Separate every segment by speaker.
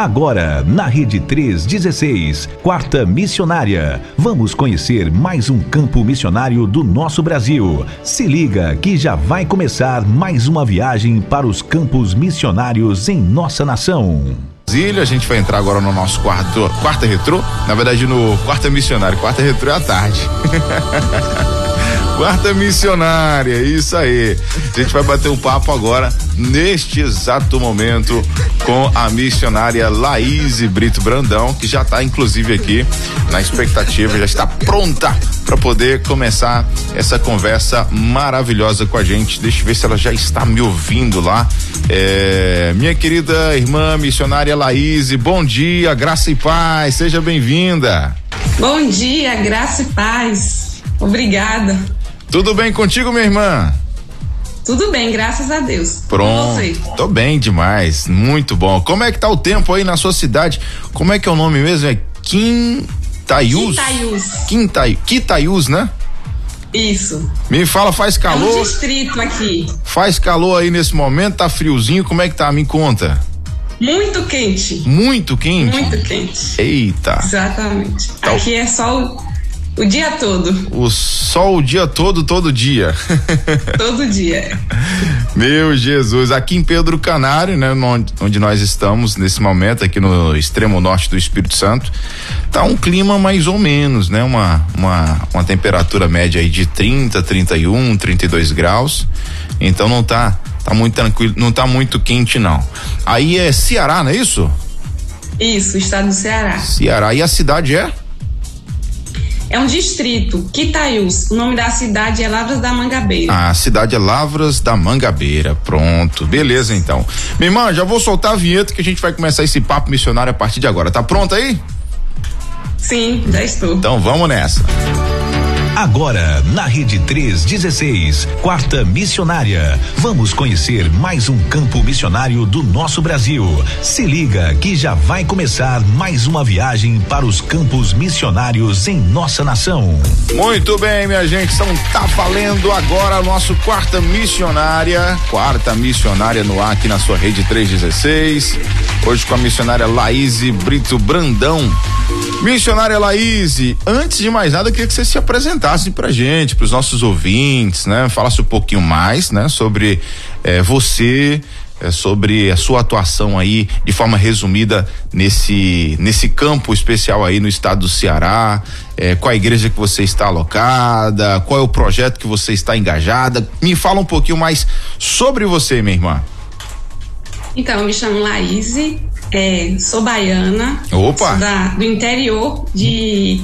Speaker 1: Agora, na Rede 316, Quarta Missionária. Vamos conhecer mais um campo missionário do nosso Brasil. Se liga que já vai começar mais uma viagem para os campos missionários em nossa nação.
Speaker 2: A gente vai entrar agora no nosso quarto, quarta retrô, na verdade no quarta missionário, quarta retrô é à tarde. Quarta missionária, isso aí. A gente vai bater um papo agora, neste exato momento, com a missionária Laís Brito Brandão, que já está inclusive aqui na expectativa, já está pronta para poder começar essa conversa maravilhosa com a gente. Deixa eu ver se ela já está me ouvindo lá. É, minha querida irmã missionária Laís, bom dia, graça e paz, seja bem-vinda.
Speaker 3: Bom dia, graça e paz. Obrigada.
Speaker 2: Tudo bem contigo, minha irmã?
Speaker 3: Tudo bem, graças a Deus.
Speaker 2: Pronto. Tô bem demais, muito bom. Como é que tá o tempo aí na sua cidade? Como é que é o nome mesmo? É Quintaius?
Speaker 3: Quintaius.
Speaker 2: Quintai, Quitaius, né?
Speaker 3: Isso.
Speaker 2: Me fala, faz calor? É
Speaker 3: um distrito aqui.
Speaker 2: Faz calor aí nesse momento, tá friozinho, como é que tá? Me conta.
Speaker 3: Muito quente.
Speaker 2: Muito quente?
Speaker 3: Muito quente.
Speaker 2: Eita.
Speaker 3: Exatamente. Tá. Aqui é só o dia todo.
Speaker 2: O sol o dia todo, todo dia.
Speaker 3: todo dia.
Speaker 2: Meu Jesus, aqui em Pedro Canário, né, onde nós estamos nesse momento, aqui no extremo norte do Espírito Santo, tá um clima mais ou menos, né, uma uma, uma temperatura média aí de 30, 31, 32 graus. Então não tá tá muito tranquilo, não tá muito quente não. Aí é Ceará, não é isso?
Speaker 3: Isso, estado do Ceará.
Speaker 2: Ceará. E a cidade é?
Speaker 3: É um distrito, Quitaius. O nome da cidade é Lavras da Mangabeira.
Speaker 2: Ah, a cidade é Lavras da Mangabeira. Pronto. Beleza, então. Minha irmã, já vou soltar a vinheta que a gente vai começar esse papo missionário a partir de agora. Tá pronta aí?
Speaker 3: Sim, já estou.
Speaker 2: Então vamos nessa.
Speaker 1: Agora, na Rede 316, Quarta Missionária. Vamos conhecer mais um campo missionário do nosso Brasil. Se liga que já vai começar mais uma viagem para os campos missionários em nossa nação.
Speaker 2: Muito bem, minha gente, são tá valendo agora nosso Quarta Missionária. Quarta Missionária no ar aqui na sua Rede 316. Hoje com a missionária Laís Brito Brandão. Missionária Laís, antes de mais nada, eu queria que você se apresentasse pra gente, pros nossos ouvintes, né? Falasse um pouquinho mais, né? Sobre eh, você, eh, sobre a sua atuação aí, de forma resumida, nesse, nesse campo especial aí no estado do Ceará, eh, qual a igreja que você está alocada, qual é o projeto que você está engajada. Me fala um pouquinho mais sobre você, minha irmã.
Speaker 3: Então, eu me chamo Laís, é, sou baiana.
Speaker 2: Opa!
Speaker 3: Sou da, do interior de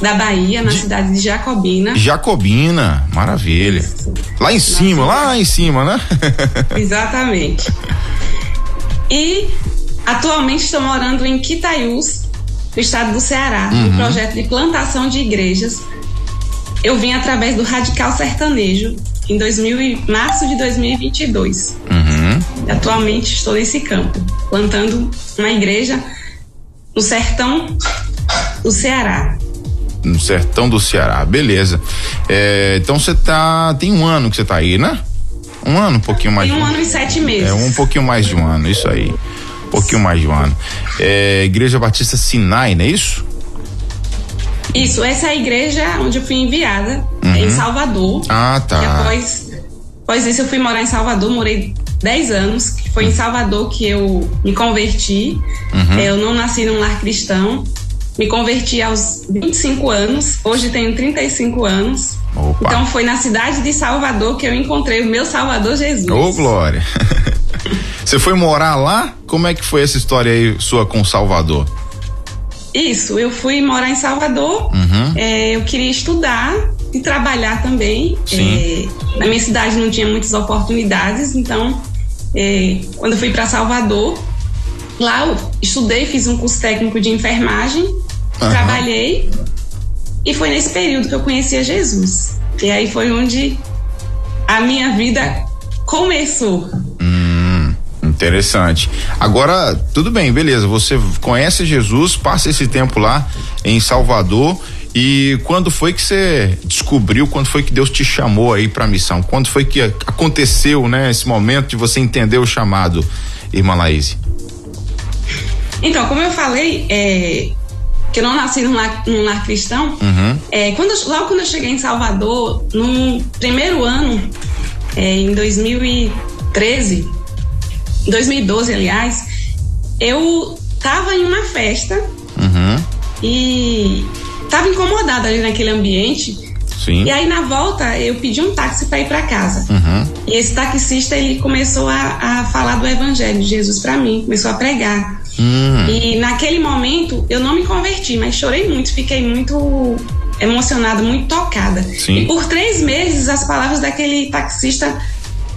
Speaker 3: da Bahia, na de, cidade de Jacobina.
Speaker 2: Jacobina, maravilha. Isso. Lá em cima, lá em cima, né?
Speaker 3: Exatamente. E atualmente estou morando em Quitaiús, no estado do Ceará, uhum. no projeto de plantação de igrejas. Eu vim através do Radical Sertanejo em 2000, março de 2022.
Speaker 2: Uhum.
Speaker 3: Atualmente estou nesse campo, plantando uma igreja no sertão do Ceará.
Speaker 2: No sertão do Ceará, beleza. É, então você tá. Tem um ano que você tá aí, né? Um ano, um pouquinho mais.
Speaker 3: Tem um,
Speaker 2: um
Speaker 3: ano e sete meses.
Speaker 2: É, um pouquinho mais de um ano, isso aí. Um pouquinho mais de um ano. É, igreja Batista Sinai, não é isso?
Speaker 3: Isso, essa é a igreja onde eu fui enviada, uhum. em Salvador.
Speaker 2: Ah, tá.
Speaker 3: E após, após isso eu fui morar em Salvador, morei 10 anos, que foi em Salvador que eu me converti. Uhum. Eu não nasci num lar cristão. Me converti aos 25 anos, hoje tenho 35 anos. Opa. Então foi na cidade de Salvador que eu encontrei o meu Salvador Jesus.
Speaker 2: Ô, oh, Glória! Você foi morar lá? Como é que foi essa história aí sua com Salvador?
Speaker 3: Isso, eu fui morar em Salvador.
Speaker 2: Uhum.
Speaker 3: É, eu queria estudar e trabalhar também. É, na minha cidade não tinha muitas oportunidades, então é, quando eu fui para Salvador, lá eu estudei, fiz um curso técnico de enfermagem, uhum. trabalhei e foi nesse período que eu conhecia Jesus. E aí foi onde a minha vida começou.
Speaker 2: Interessante. Agora, tudo bem, beleza. Você conhece Jesus, passa esse tempo lá em Salvador. E quando foi que você descobriu, quando foi que Deus te chamou aí para a missão? Quando foi que aconteceu, né, esse momento de você entender o chamado, irmã Laís?
Speaker 3: Então, como eu falei, é, que eu não nasci num lar, num lar cristão, uhum. é, quando eu, logo quando eu cheguei em Salvador, no primeiro ano, é, em 2013, 2012, aliás, eu tava em uma festa uhum. e tava incomodada ali naquele ambiente. Sim. E aí na volta eu pedi um táxi para ir para casa. Uhum. E esse taxista ele começou a, a falar do evangelho de Jesus para mim, começou a pregar. Uhum. E naquele momento eu não me converti, mas chorei muito, fiquei muito emocionada, muito tocada. Sim. E por três meses as palavras daquele taxista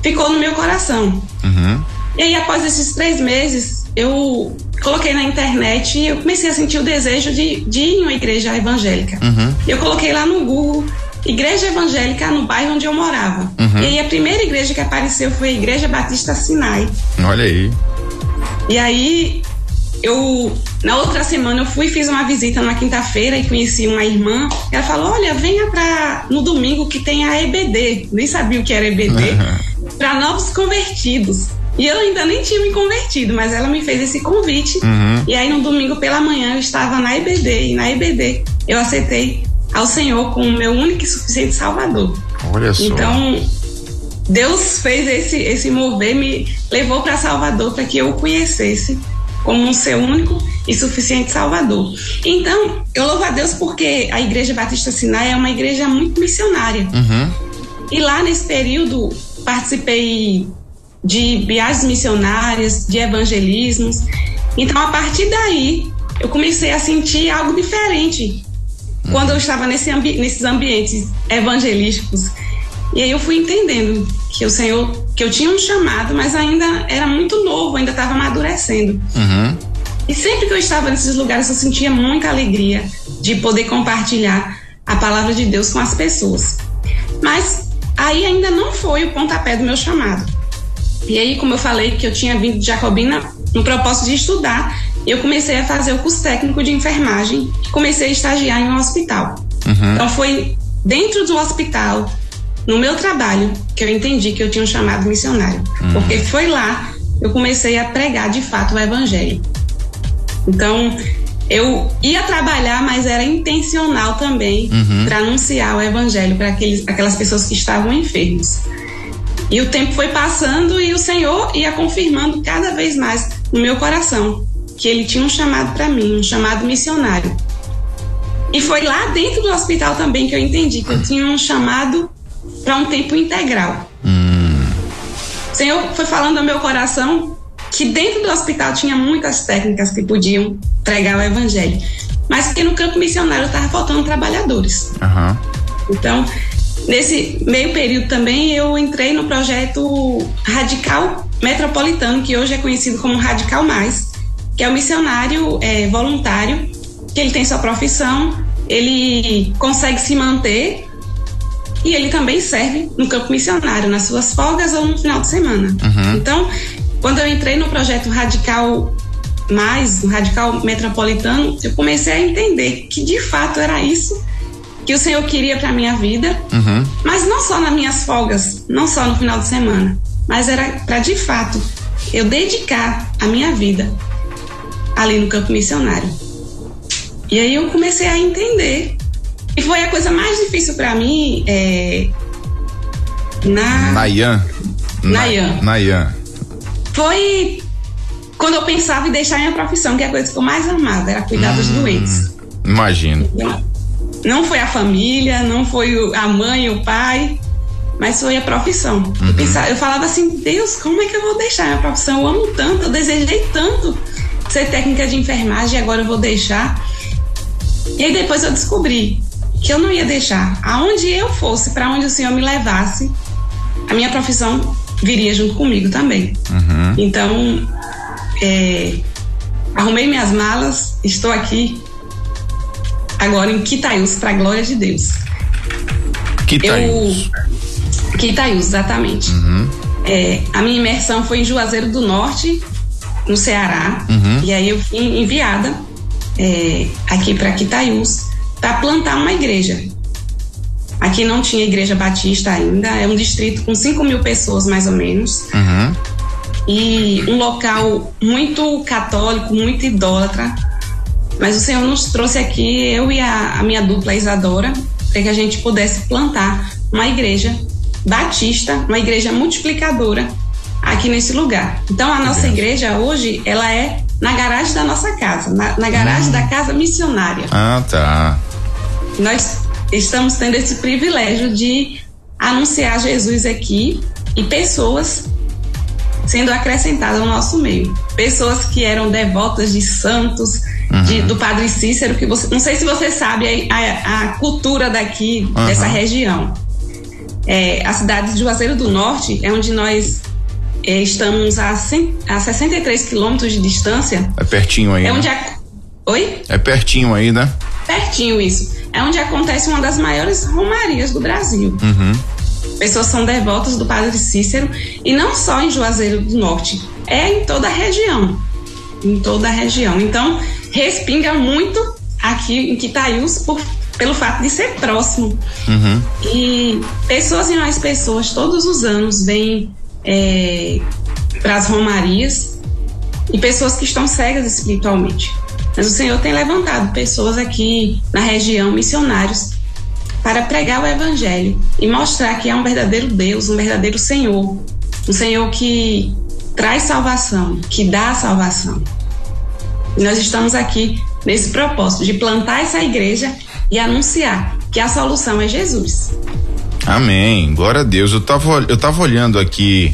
Speaker 3: ficou no meu coração. Uhum. E aí após esses três meses eu coloquei na internet e eu comecei a sentir o desejo de, de ir em uma igreja evangélica. Uhum. Eu coloquei lá no Google igreja evangélica no bairro onde eu morava. Uhum. E aí a primeira igreja que apareceu foi a Igreja Batista Sinai.
Speaker 2: Olha aí.
Speaker 3: E aí eu na outra semana eu fui fiz uma visita na quinta-feira e conheci uma irmã. Ela falou: "Olha, venha para no domingo que tem a EBD". Nem sabia o que era EBD. Uhum. Para novos convertidos. E eu ainda nem tinha me convertido, mas ela me fez esse convite. Uhum. E aí no domingo pela manhã eu estava na EBD e na EBD eu aceitei ao Senhor como meu único e suficiente Salvador.
Speaker 2: Olha só.
Speaker 3: Então Deus fez esse esse mover, me levou para Salvador para que eu o conhecesse como um seu único e suficiente Salvador. Então, eu louvo a Deus porque a Igreja Batista Sinai é uma igreja muito missionária. Uhum. E lá nesse período participei de viagens missionárias, de evangelismos. Então, a partir daí, eu comecei a sentir algo diferente uhum. quando eu estava nesse ambi nesses ambientes evangelísticos. E aí eu fui entendendo que o Senhor, que eu tinha um chamado, mas ainda era muito novo, ainda estava amadurecendo. Uhum. E sempre que eu estava nesses lugares, eu sentia muita alegria de poder compartilhar a palavra de Deus com as pessoas. Mas aí ainda não foi o pontapé do meu chamado. E aí, como eu falei que eu tinha vindo de Jacobina no propósito de estudar, eu comecei a fazer o curso técnico de enfermagem e comecei a estagiar em um hospital. Uhum. Então foi dentro do hospital, no meu trabalho, que eu entendi que eu tinha um chamado missionário. Uhum. Porque foi lá eu comecei a pregar de fato o evangelho. Então, eu ia trabalhar, mas era intencional também uhum. para anunciar o evangelho para aquelas pessoas que estavam enfermas. E o tempo foi passando e o Senhor ia confirmando cada vez mais no meu coração que ele tinha um chamado para mim, um chamado missionário. E foi lá dentro do hospital também que eu entendi que eu tinha um chamado para um tempo integral. Hum. O Senhor foi falando ao meu coração que dentro do hospital tinha muitas técnicas que podiam pregar o evangelho, mas que no campo missionário estava faltando trabalhadores. Uhum. Então, Nesse meio período também eu entrei no projeto Radical Metropolitano, que hoje é conhecido como Radical Mais, que é um missionário é, voluntário, que ele tem sua profissão, ele consegue se manter e ele também serve no campo missionário, nas suas folgas ou no final de semana. Uhum. Então, quando eu entrei no projeto Radical Mais, no Radical Metropolitano, eu comecei a entender que de fato era isso que o Senhor queria para minha vida, uhum. mas não só nas minhas folgas, não só no final de semana, mas era para de fato eu dedicar a minha vida ali no campo missionário. E aí eu comecei a entender. E foi a coisa mais difícil para mim é, na
Speaker 2: Nayan.
Speaker 3: Nayan.
Speaker 2: Nayan.
Speaker 3: Foi quando eu pensava em deixar minha profissão, que é a coisa que eu mais amava, era cuidar hum, dos doentes.
Speaker 2: Imagino.
Speaker 3: Então, não foi a família, não foi a mãe, o pai, mas foi a profissão. Uhum. Eu, pensava, eu falava assim, Deus, como é que eu vou deixar a minha profissão? Eu amo tanto, eu desejei tanto ser técnica de enfermagem e agora eu vou deixar. E aí depois eu descobri que eu não ia deixar. Aonde eu fosse, para onde o Senhor me levasse, a minha profissão viria junto comigo também. Uhum. Então, é, arrumei minhas malas, estou aqui agora em Quitaiús, para a glória de Deus.
Speaker 2: Quitaiús.
Speaker 3: Eu, Quitaiús, exatamente. Uhum. É, a minha imersão foi em Juazeiro do Norte, no Ceará, uhum. e aí eu fui enviada é, aqui para Quitaiús para plantar uma igreja. Aqui não tinha igreja batista ainda, é um distrito com 5 mil pessoas mais ou menos. Uhum. e um local muito católico, muito idólatra. Mas o Senhor nos trouxe aqui, eu e a, a minha dupla Isadora, para que a gente pudesse plantar uma igreja batista, uma igreja multiplicadora aqui nesse lugar. Então a nossa igreja hoje, ela é na garagem da nossa casa, na, na garagem hum. da casa missionária.
Speaker 2: Ah, tá.
Speaker 3: Nós estamos tendo esse privilégio de anunciar Jesus aqui e pessoas sendo acrescentadas ao nosso meio. Pessoas que eram devotas de santos, uhum. de, do Padre Cícero, que você, não sei se você sabe a, a, cultura daqui, uhum. dessa região. É, a cidade de Juazeiro do Norte é onde nós é, estamos a, 100, a 63 quilômetros de distância.
Speaker 2: É pertinho aí.
Speaker 3: É
Speaker 2: né?
Speaker 3: onde a, Oi?
Speaker 2: É pertinho aí, né?
Speaker 3: Pertinho isso. É onde acontece uma das maiores romarias do Brasil.
Speaker 2: Uhum.
Speaker 3: Pessoas são devotas do Padre Cícero e não só em Juazeiro do Norte, é em toda a região. Em toda a região. Então, respinga muito aqui em Quitaiús por, pelo fato de ser próximo.
Speaker 2: Uhum.
Speaker 3: E pessoas e mais pessoas todos os anos vêm é, para as romarias e pessoas que estão cegas espiritualmente. Mas o Senhor tem levantado pessoas aqui na região, missionários, para pregar o Evangelho e mostrar que há um verdadeiro Deus, um verdadeiro Senhor, um Senhor que traz salvação, que dá salvação. E nós estamos aqui nesse propósito de plantar essa igreja e anunciar que a solução é Jesus.
Speaker 2: Amém. Glória a Deus. Eu estava eu tava olhando aqui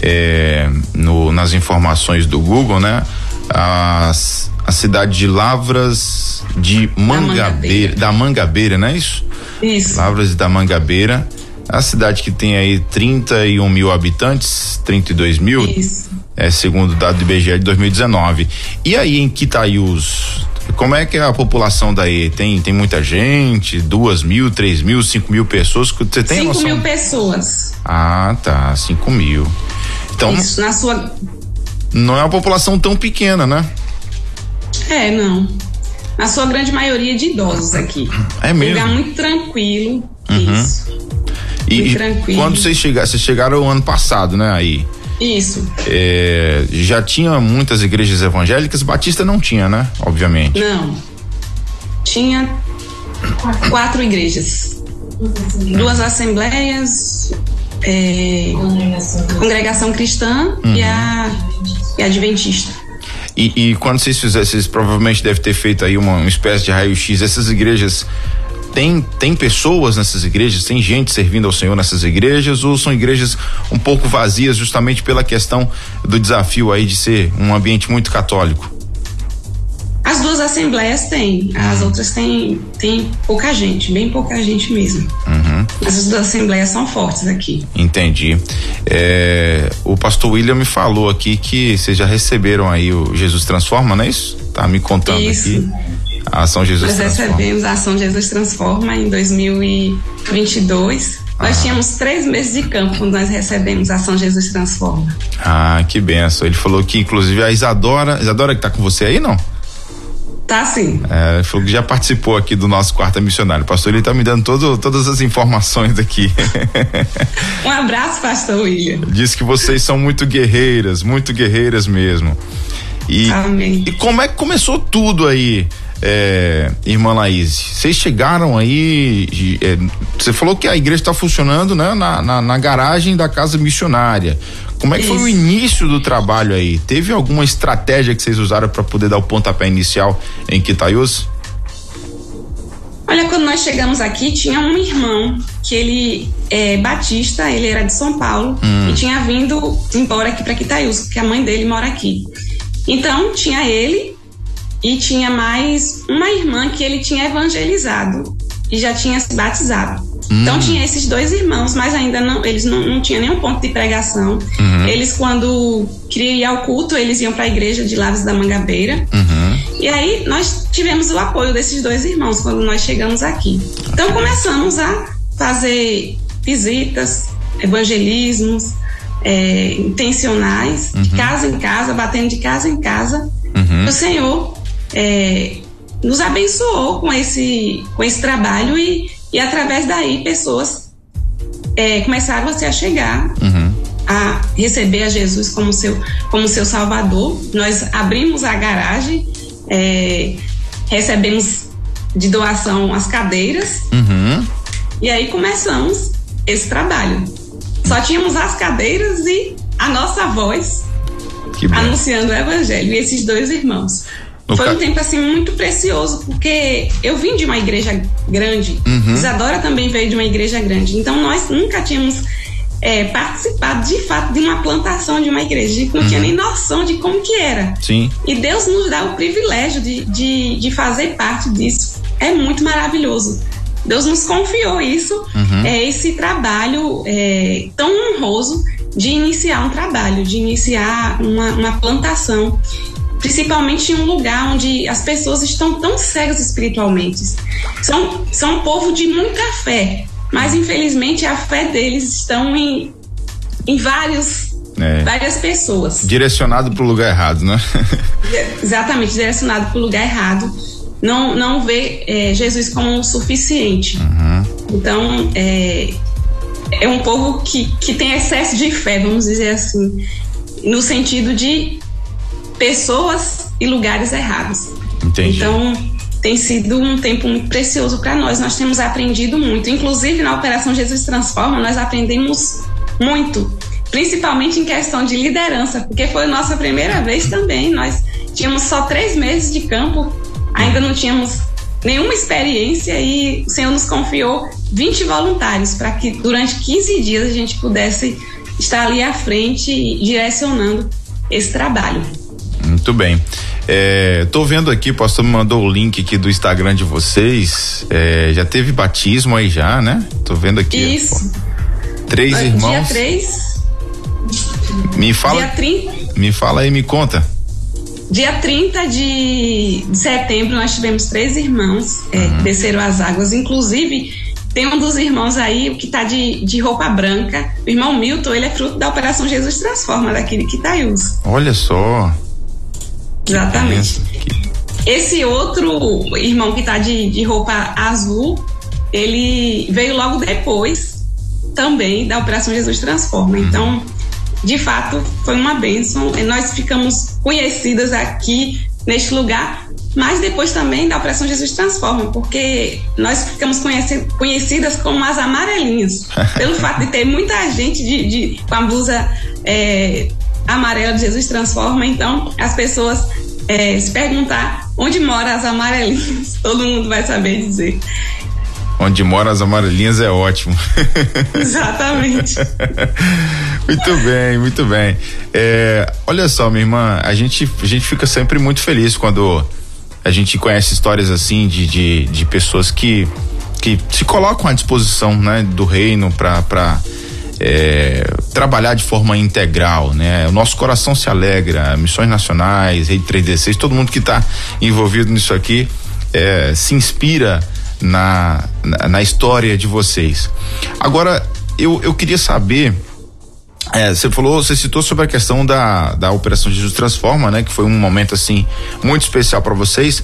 Speaker 2: é, no, nas informações do Google, né? As, a cidade de Lavras de Mangabeira, da Mangabeira, da Mangabeira não é isso?
Speaker 3: Isso.
Speaker 2: Lavras da Mangabeira. A cidade que tem aí 31 mil habitantes, 32 mil.
Speaker 3: Isso.
Speaker 2: É segundo o dado do IBGE de 2019. E aí em Quitaiús, como é que é a população daí? Tem, tem muita gente? Duas mil, três mil, cinco mil pessoas? Você tem
Speaker 3: cinco
Speaker 2: noção?
Speaker 3: mil pessoas.
Speaker 2: Ah, tá. Cinco mil. Então.
Speaker 3: Isso, na sua.
Speaker 2: Não é uma população tão pequena, né?
Speaker 3: É, não na sua grande maioria de idosos aqui.
Speaker 2: É mesmo?
Speaker 3: Um lugar muito tranquilo.
Speaker 2: Uhum.
Speaker 3: Isso.
Speaker 2: E,
Speaker 3: tranquilo.
Speaker 2: quando vocês chegaram, vocês chegaram ano passado, né? Aí.
Speaker 3: Isso.
Speaker 2: É, já tinha muitas igrejas evangélicas, Batista não tinha, né? Obviamente.
Speaker 3: Não. Tinha quatro igrejas. Duas assembleias, é, congregação cristã uhum. e a e a adventista.
Speaker 2: E, e quando vocês fizeram, vocês provavelmente devem ter feito aí uma, uma espécie de raio-x. Essas igrejas tem, tem pessoas nessas igrejas, tem gente servindo ao Senhor nessas igrejas, ou são igrejas um pouco vazias justamente pela questão do desafio aí de ser um ambiente muito católico?
Speaker 3: As duas assembleias têm, as uhum. outras têm, têm pouca gente, bem pouca gente mesmo.
Speaker 2: Uhum.
Speaker 3: Mas as duas assembleias são fortes aqui.
Speaker 2: Entendi. É, o pastor William me falou aqui que vocês já receberam aí o Jesus Transforma, não é isso? Tá me contando
Speaker 3: isso.
Speaker 2: aqui. A ação Jesus
Speaker 3: Nós
Speaker 2: Transforma.
Speaker 3: recebemos a ação Jesus Transforma em 2022. Ah. Nós tínhamos três meses de campo quando nós recebemos a ação Jesus Transforma.
Speaker 2: Ah, que benção. Ele falou que, inclusive, a Isadora. Isadora que tá com você aí, não?
Speaker 3: Tá sim.
Speaker 2: É, falou que já participou aqui do nosso quarta missionário. Pastor, ele tá me dando todo, todas as informações aqui.
Speaker 3: um abraço, pastor William.
Speaker 2: Diz que vocês são muito guerreiras, muito guerreiras mesmo. E,
Speaker 3: Amém.
Speaker 2: E como é que começou tudo aí? É, irmã Laís, vocês chegaram aí, é, você falou que a igreja está funcionando né, na, na, na, garagem da casa missionária. Como é que Isso. foi o início do trabalho aí? Teve alguma estratégia que vocês usaram para poder dar o pontapé inicial em Quitaiús?
Speaker 3: Olha, quando nós chegamos aqui, tinha um irmão que ele é batista, ele era de São Paulo hum. e tinha vindo embora aqui para Quitaiús, porque a mãe dele mora aqui. Então, tinha ele e tinha mais uma irmã que ele tinha evangelizado e já tinha se batizado. Hum. Então tinha esses dois irmãos, mas ainda não, eles não, não tinham nenhum ponto de pregação.
Speaker 2: Uhum.
Speaker 3: Eles, quando queriam ir ao culto, eles iam para a igreja de Laves da Mangabeira.
Speaker 2: Uhum.
Speaker 3: E aí nós tivemos o apoio desses dois irmãos quando nós chegamos aqui. Então começamos a fazer visitas, evangelismos é, intencionais,
Speaker 2: uhum.
Speaker 3: de casa em casa, batendo de casa em casa.
Speaker 2: Uhum.
Speaker 3: O Senhor é, nos abençoou com esse, com esse trabalho e, e através daí pessoas é, começaram a se achegar
Speaker 2: uhum.
Speaker 3: a receber a Jesus como seu, como seu Salvador. Nós abrimos a garagem, é, recebemos de doação as cadeiras
Speaker 2: Uhum.
Speaker 3: e aí começamos esse trabalho. Só tínhamos as cadeiras e a nossa voz anunciando o evangelho e esses dois irmãos.
Speaker 2: No
Speaker 3: Foi
Speaker 2: ca-
Speaker 3: um tempo assim muito precioso, porque eu vim de uma igreja grande,
Speaker 2: Uhum.
Speaker 3: Isadora também veio de uma igreja grande, então nós nunca tínhamos é, participado de fato de uma plantação de uma igreja, a gente não
Speaker 2: Uhum.
Speaker 3: tinha nem noção de como que era.
Speaker 2: Sim.
Speaker 3: E Deus nos dá o privilégio de, de, de fazer parte disso. É muito maravilhoso. Deus nos confiou isso, é esse trabalho é, tão honroso de iniciar um trabalho, de iniciar uma, uma plantação, principalmente em um lugar onde as pessoas estão tão cegas espiritualmente. São, são um povo de muita fé, mas infelizmente a fé deles estão em, em vários,
Speaker 2: É.
Speaker 3: várias pessoas.
Speaker 2: Direcionado pro lugar errado, né?
Speaker 3: Exatamente, direcionado para o lugar errado. Não, não vê é, Jesus como o suficiente. Então, é, é um povo que, que tem excesso de fé, vamos dizer assim, no sentido de pessoas e lugares errados.
Speaker 2: Entendi.
Speaker 3: Então, tem sido um tempo muito precioso para nós. Nós temos aprendido muito. Inclusive, na Operação Jesus Transforma, nós aprendemos muito. Principalmente em questão de liderança, porque foi a nossa primeira vez também. Nós tínhamos só três meses de campo, ainda não tínhamos nenhuma experiência e o Senhor nos confiou 20 voluntários para que durante 15 dias a gente pudesse estar ali à frente e direcionando esse trabalho.
Speaker 2: Muito bem. É, tô vendo aqui, o pastor me mandou o link aqui do Instagram de vocês. É, já teve batismo aí já, né? Tô vendo aqui.
Speaker 3: Isso.
Speaker 2: ó. Três
Speaker 3: Dia
Speaker 2: irmãos.
Speaker 3: 3,
Speaker 2: Me fala,
Speaker 3: dia 30,
Speaker 2: me fala aí, me conta.
Speaker 3: dia 30 de setembro nós tivemos três irmãos é,
Speaker 2: Uhum.
Speaker 3: que desceram as águas. Inclusive, tem um dos irmãos aí que tá de, de roupa branca. O irmão Milton, ele é fruto da Operação Jesus Transforma, daquele que Itaiús.
Speaker 2: Olha só.
Speaker 3: Exatamente. Esse outro irmão que tá de, de roupa azul, ele veio logo depois também da Operação Jesus Transforma. Então, de fato, foi uma bênção. E Nós ficamos conhecidas aqui neste lugar, mas depois também da Operação Jesus Transforma, porque nós ficamos conheci- conhecidas como as amarelinhas, pelo fato de ter muita gente de, de- com a blusa é, amarela de Jesus Transforma. Então, as pessoas é, se perguntar onde moram as amarelinhas, todo mundo vai saber dizer.
Speaker 2: Onde moram as amarelinhas é ótimo.
Speaker 3: Exatamente.
Speaker 2: muito bem, muito bem. É, olha só, minha irmã, a gente, a gente fica sempre muito feliz quando a gente conhece histórias assim de, de, de pessoas que, que se colocam à disposição né, do reino para é, trabalhar de forma integral, né? O nosso coração se alegra, missões nacionais, Rede 316, todo mundo que está envolvido nisso aqui é, se inspira na, na, na história de vocês. Agora, eu, eu queria saber é, você falou, você citou sobre a questão da, da Operação Jesus Transforma, né? Que foi um momento assim muito especial para vocês.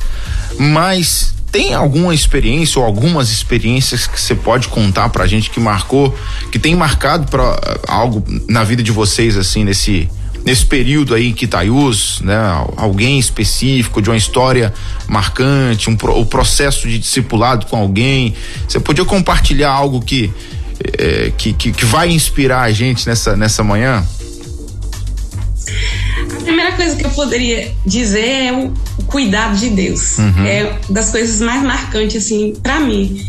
Speaker 2: Mas tem alguma experiência ou algumas experiências que você pode contar pra gente que marcou, que tem marcado para algo na vida de vocês assim nesse nesse período aí em Quitaiús, né? Alguém específico de uma história marcante, um o processo de discipulado com alguém. Você podia compartilhar algo que é, que, que, que, vai inspirar a gente nessa, nessa manhã?
Speaker 3: A primeira coisa que eu poderia dizer é o, cuidado de Deus.
Speaker 2: Uhum.
Speaker 3: É das coisas mais marcantes, assim, para mim.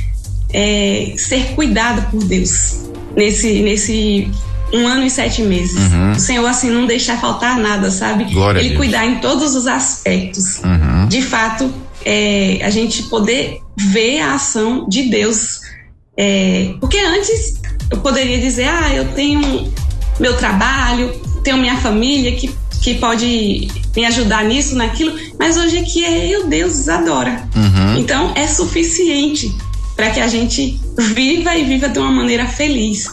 Speaker 3: É ser cuidado por Deus nesse, nesse um ano e sete meses.
Speaker 2: Uhum.
Speaker 3: O Senhor, assim, não deixar faltar nada, sabe?
Speaker 2: Glória
Speaker 3: Ele cuidar em todos os aspectos.
Speaker 2: Uhum.
Speaker 3: De fato, é, a gente poder ver a ação de Deus. É, porque antes eu poderia dizer, ah, eu tenho meu trabalho, tenho minha família que, que pode me ajudar nisso, naquilo, mas hoje aqui é eu, Deus adora.
Speaker 2: Uhum.
Speaker 3: Então é suficiente para que a gente viva e viva de uma maneira feliz.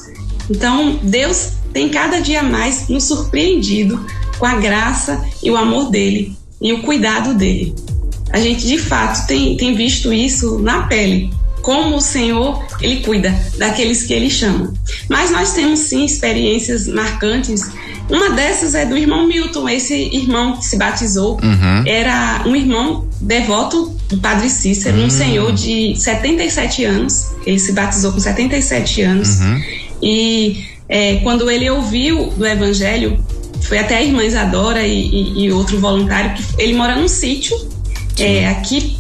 Speaker 3: Então Deus tem cada dia mais nos surpreendido com a graça e o amor dele e o cuidado dele. A gente de fato tem, tem visto isso na pele. Como o Senhor, ele cuida daqueles que ele chama. Mas nós temos sim experiências marcantes. Uma dessas é do irmão Milton, esse irmão que se batizou. Uhum. Era um irmão devoto do Padre Cícero, uhum. um senhor de 77 anos. Ele se batizou com 77 anos. Uhum. E é, quando ele ouviu do Evangelho, foi até a irmã Isadora e, e, e outro voluntário, que ele mora num sítio é, aqui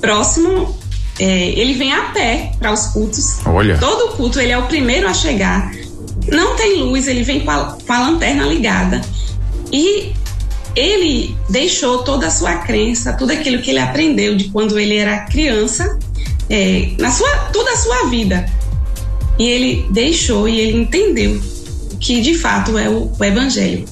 Speaker 3: próximo é, ele vem a pé para os cultos.
Speaker 2: Olha.
Speaker 3: Todo culto ele é o primeiro a chegar. Não tem luz, ele vem com a, com a lanterna ligada. E ele deixou toda a sua crença, tudo aquilo que ele aprendeu de quando ele era criança, é, na sua toda a sua vida. E ele deixou e ele entendeu que de fato é o, o evangelho.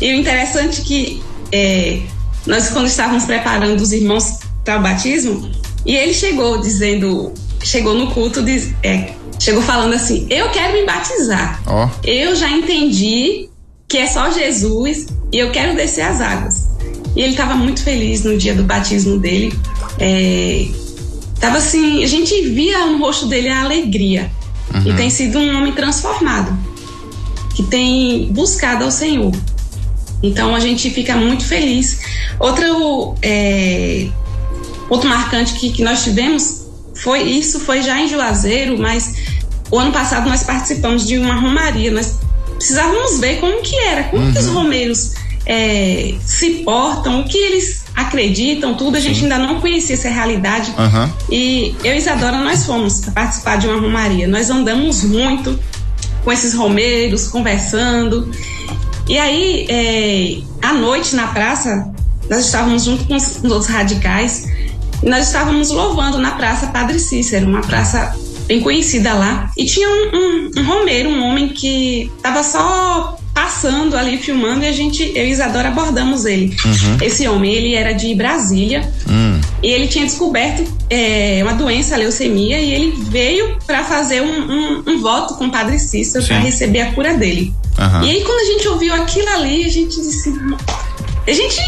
Speaker 3: E o interessante é que é, nós quando estávamos preparando os irmãos para o batismo, e ele chegou dizendo, chegou no culto, diz, é, chegou falando assim: Eu quero me batizar. Oh. Eu já entendi que é só Jesus e eu quero descer as águas. E ele estava muito feliz no dia do batismo dele. É, tava assim, a gente via no rosto dele a alegria. Uhum. E tem sido um homem transformado, que tem buscado ao Senhor. Então a gente fica muito feliz. Outro é, Outro marcante que, que nós tivemos foi isso, foi já em Juazeiro, mas o ano passado nós participamos de uma romaria. Nós precisávamos ver como que era, como uhum. que os uhum. romeiros é, se portam, o que eles acreditam, tudo. A gente ainda não conhecia essa realidade. Uhum. E eu e Isadora, nós fomos participar de uma romaria. Nós andamos muito com esses romeiros, conversando. E aí, é, à noite na praça, nós estávamos junto com os, com os outros nós estávamos louvando na Praça Padre Cícero, uma praça bem conhecida lá. E tinha um, um, um romeiro, um homem que estava só passando ali, filmando, e a gente, eu e Isadora abordamos ele. Uhum. Esse homem, ele era de Brasília, uhum. e ele tinha descoberto é, uma doença, a leucemia, e ele veio para fazer um, um, um, voto com o Padre Cícero para receber a cura dele. Uhum. E aí, quando a gente ouviu aquilo ali, a gente disse. A gente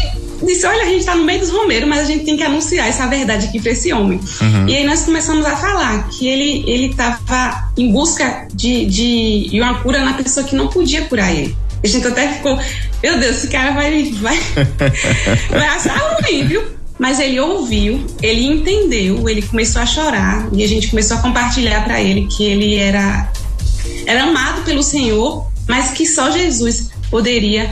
Speaker 3: disse: Olha, a gente está no meio dos romeiros, mas a gente tem que anunciar essa verdade aqui para esse homem. Uhum. E aí nós começamos a falar que ele ele estava em busca de, de, de uma cura na pessoa que não podia curar ele. A gente até ficou: Meu Deus, esse cara vai, vai, vai achar ruim, viu? Mas ele ouviu, ele entendeu, ele começou a chorar e a gente começou a compartilhar para ele que ele era, era amado pelo Senhor, mas que só Jesus poderia